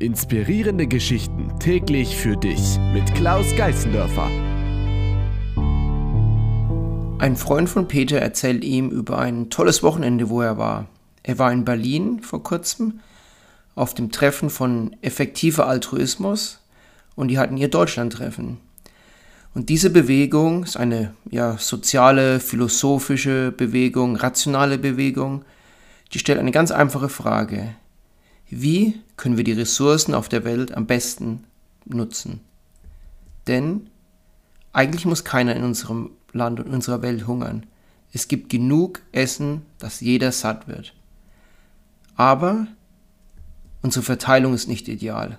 Inspirierende Geschichten täglich für dich mit Klaus Geißendörfer. Ein Freund von Peter erzählt ihm über ein tolles Wochenende, wo er war. Er war in Berlin vor kurzem auf dem Treffen von effektiver Altruismus und die hatten ihr Deutschlandtreffen. Und diese Bewegung ist eine ja, soziale, philosophische Bewegung, rationale Bewegung, die stellt eine ganz einfache Frage. Wie können wir die Ressourcen auf der Welt am besten nutzen? Denn eigentlich muss keiner in unserem Land und unserer Welt hungern. Es gibt genug Essen, dass jeder satt wird. Aber unsere Verteilung ist nicht ideal.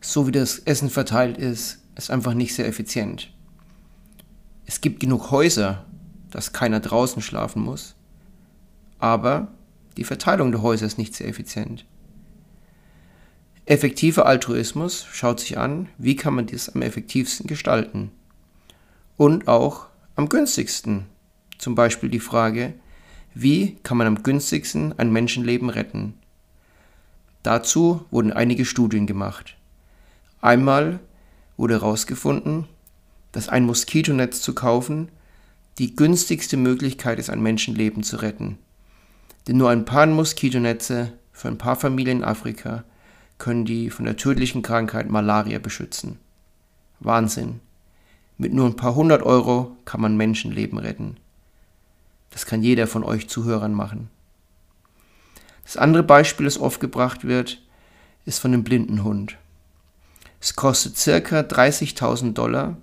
So wie das Essen verteilt ist, ist einfach nicht sehr effizient. Es gibt genug Häuser, dass keiner draußen schlafen muss, aber die Verteilung der Häuser ist nicht sehr effizient. Effektiver Altruismus schaut sich an, wie kann man dies am effektivsten gestalten. Und auch am günstigsten. Zum Beispiel die Frage, wie kann man am günstigsten ein Menschenleben retten? Dazu wurden einige Studien gemacht. Einmal wurde herausgefunden, dass ein Moskitonetz zu kaufen die günstigste Möglichkeit ist, ein Menschenleben zu retten. Denn nur ein paar Moskitonetze für ein paar Familien in Afrika können die von der tödlichen Krankheit Malaria beschützen. Wahnsinn. Mit nur ein paar hundert Euro kann man Menschenleben retten. Das kann jeder von euch Zuhörern machen. Das andere Beispiel, das oft gebracht wird, ist von dem blinden Hund. Es kostet circa 30.000 Dollar,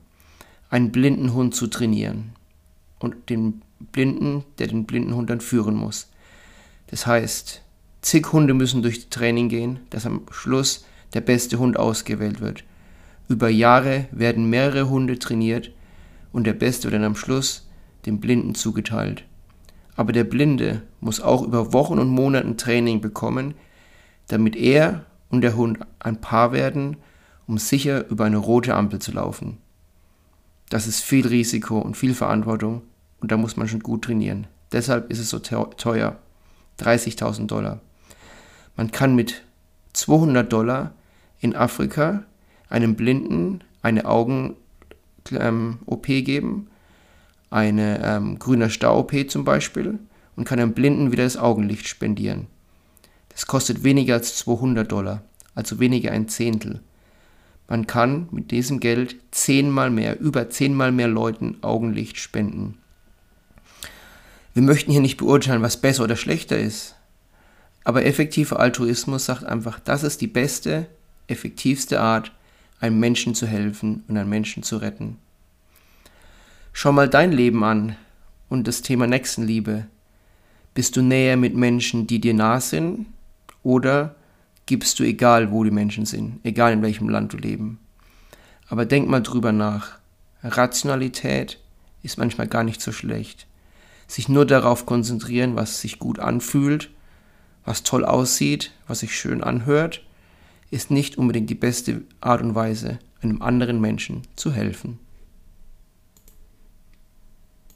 einen blinden Hund zu trainieren und den Blinden, der den blinden Hund dann führen muss. Das heißt, zig Hunde müssen durch Training gehen, dass am Schluss der beste Hund ausgewählt wird. Über Jahre werden mehrere Hunde trainiert und der Beste wird dann am Schluss dem Blinden zugeteilt. Aber der Blinde muss auch über Wochen und Monaten Training bekommen, damit er und der Hund ein Paar werden, um sicher über eine rote Ampel zu laufen. Das ist viel Risiko und viel Verantwortung und da muss man schon gut trainieren. Deshalb ist es so teuer. 30.000 Dollar. Man kann mit 200 Dollar in Afrika einem Blinden eine Augen-OP ähm, geben, eine ähm, grüner Stau-OP zum Beispiel, und kann einem Blinden wieder das Augenlicht spendieren. Das kostet weniger als 200 Dollar, also weniger ein Zehntel. Man kann mit diesem Geld zehnmal mehr, über zehnmal mehr Leuten Augenlicht spenden. Wir möchten hier nicht beurteilen, was besser oder schlechter ist. Aber effektiver Altruismus sagt einfach, das ist die beste, effektivste Art, einem Menschen zu helfen und einen Menschen zu retten. Schau mal dein Leben an und das Thema Nächstenliebe. Bist du näher mit Menschen, die dir nah sind? Oder gibst du egal, wo die Menschen sind, egal in welchem Land du leben? Aber denk mal drüber nach. Rationalität ist manchmal gar nicht so schlecht sich nur darauf konzentrieren, was sich gut anfühlt, was toll aussieht, was sich schön anhört, ist nicht unbedingt die beste Art und Weise, einem anderen Menschen zu helfen.